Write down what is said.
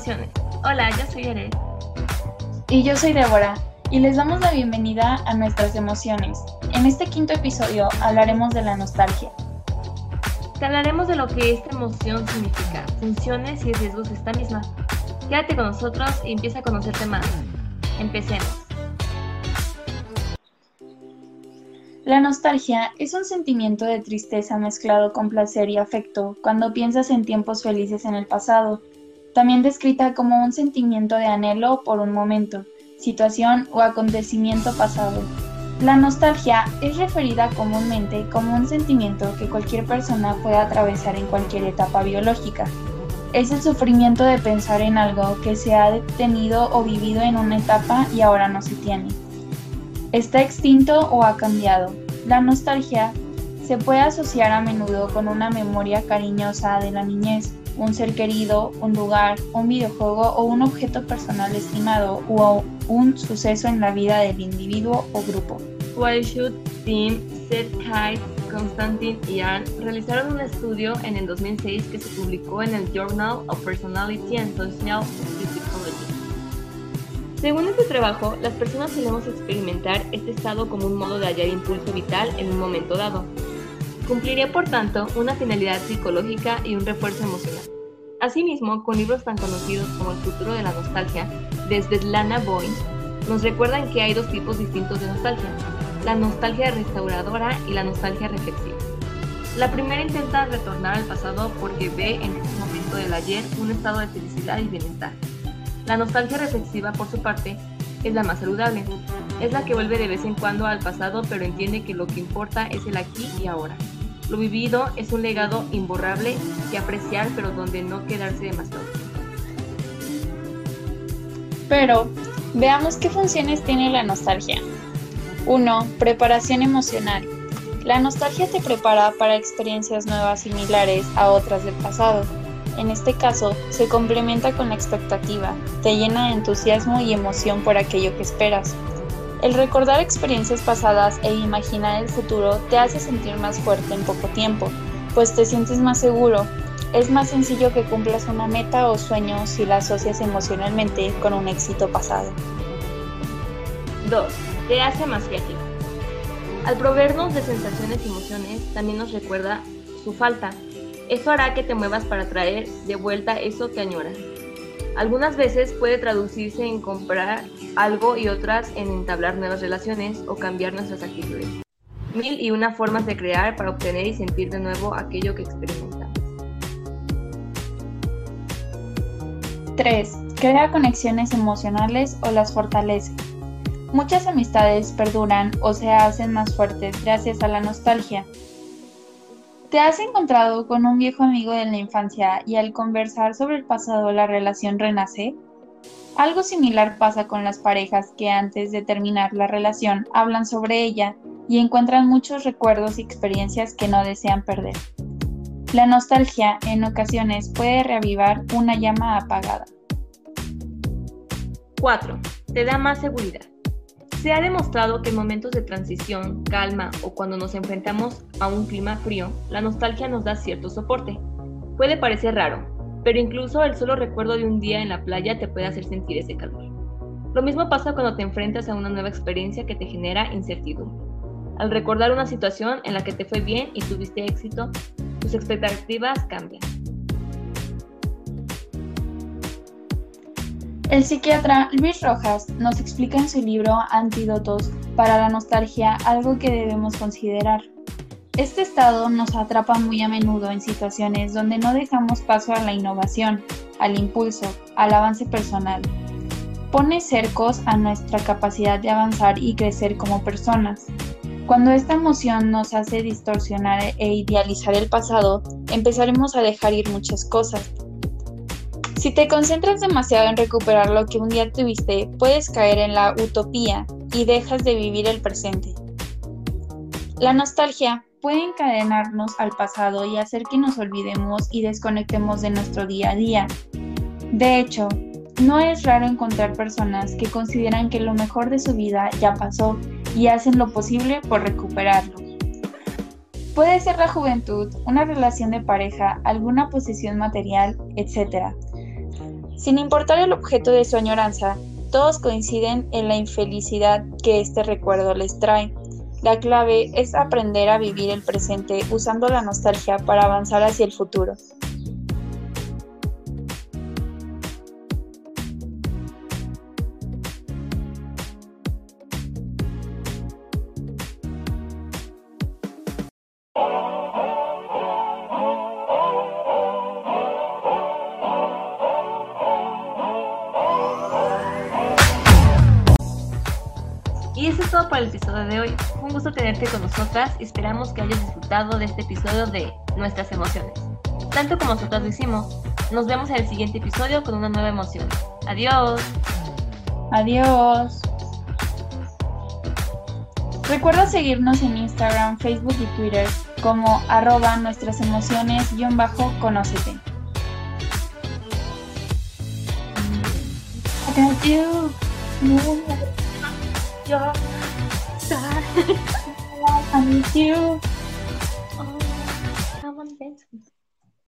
emociones. Hola, yo soy Ere. Y yo soy Débora, y les damos la bienvenida a nuestras emociones. En este quinto episodio hablaremos de la nostalgia. Te hablaremos de lo que esta emoción significa, funciones y riesgos de esta misma. Quédate con nosotros y empieza a conocerte más. Empecemos. La nostalgia es un sentimiento de tristeza mezclado con placer y afecto cuando piensas en tiempos felices en el pasado, también descrita como un sentimiento de anhelo por un momento, situación o acontecimiento pasado. La nostalgia es referida comúnmente como un sentimiento que cualquier persona puede atravesar en cualquier etapa biológica. Es el sufrimiento de pensar en algo que se ha detenido o vivido en una etapa y ahora no se tiene. Está extinto o ha cambiado. La nostalgia se puede asociar a menudo con una memoria cariñosa de la niñez, un ser querido, un lugar, un videojuego o un objeto personal estimado o un suceso en la vida del individuo o grupo. Wildshut, Tim, Seth Kite, Constantin y Ann realizaron un estudio en el 2006 que se publicó en el Journal of Personality and Social Psychology. Según este trabajo, las personas solemos experimentar este estado como un modo de hallar impulso vital en un momento dado. Cumpliría, por tanto, una finalidad psicológica y un refuerzo emocional. Asimismo, con libros tan conocidos como El futuro de la nostalgia, desde Lana Boyne, nos recuerdan que hay dos tipos distintos de nostalgia, la nostalgia restauradora y la nostalgia reflexiva. La primera intenta retornar al pasado porque ve en ese momento del ayer un estado de felicidad y bienestar. La nostalgia reflexiva, por su parte, es la más saludable. Es la que vuelve de vez en cuando al pasado pero entiende que lo que importa es el aquí y ahora. Lo vivido es un legado imborrable que apreciar, pero donde no quedarse demasiado. Pero veamos qué funciones tiene la nostalgia. 1. Preparación emocional. La nostalgia te prepara para experiencias nuevas similares a otras del pasado. En este caso, se complementa con la expectativa, te llena de entusiasmo y emoción por aquello que esperas. El recordar experiencias pasadas e imaginar el futuro te hace sentir más fuerte en poco tiempo, pues te sientes más seguro. Es más sencillo que cumplas una meta o sueño si la asocias emocionalmente con un éxito pasado. 2. Te hace más creativo. Al proveernos de sensaciones y emociones, también nos recuerda su falta. Esto hará que te muevas para traer de vuelta eso que añoras. Algunas veces puede traducirse en comprar algo y otras en entablar nuevas relaciones o cambiar nuestras actitudes. Mil y una formas de crear para obtener y sentir de nuevo aquello que experimentamos. 3. Crea conexiones emocionales o las fortalece. Muchas amistades perduran o se hacen más fuertes gracias a la nostalgia. ¿Te has encontrado con un viejo amigo de la infancia y al conversar sobre el pasado la relación renace? Algo similar pasa con las parejas que antes de terminar la relación hablan sobre ella y encuentran muchos recuerdos y experiencias que no desean perder. La nostalgia en ocasiones puede reavivar una llama apagada. 4. Te da más seguridad. Se ha demostrado que en momentos de transición, calma o cuando nos enfrentamos a un clima frío, la nostalgia nos da cierto soporte. Puede parecer raro, pero incluso el solo recuerdo de un día en la playa te puede hacer sentir ese calor. Lo mismo pasa cuando te enfrentas a una nueva experiencia que te genera incertidumbre. Al recordar una situación en la que te fue bien y tuviste éxito, tus expectativas cambian. El psiquiatra Luis Rojas nos explica en su libro Antídotos para la nostalgia algo que debemos considerar. Este estado nos atrapa muy a menudo en situaciones donde no dejamos paso a la innovación, al impulso, al avance personal. Pone cercos a nuestra capacidad de avanzar y crecer como personas. Cuando esta emoción nos hace distorsionar e idealizar el pasado, empezaremos a dejar ir muchas cosas, si te concentras demasiado en recuperar lo que un día tuviste, puedes caer en la utopía y dejas de vivir el presente. La nostalgia puede encadenarnos al pasado y hacer que nos olvidemos y desconectemos de nuestro día a día. De hecho, no es raro encontrar personas que consideran que lo mejor de su vida ya pasó y hacen lo posible por recuperarlo. Puede ser la juventud, una relación de pareja, alguna posesión material, etc. Sin importar el objeto de su añoranza, todos coinciden en la infelicidad que este recuerdo les trae. La clave es aprender a vivir el presente usando la nostalgia para avanzar hacia el futuro. El episodio de hoy. Un gusto tenerte con nosotras y esperamos que hayas disfrutado de este episodio de Nuestras Emociones. Tanto como nosotras lo hicimos, nos vemos en el siguiente episodio con una nueva emoción. Adiós. Adiós. Recuerda seguirnos en Instagram, Facebook y Twitter como arroba nuestras emociones-conócete. I miss you. I miss you.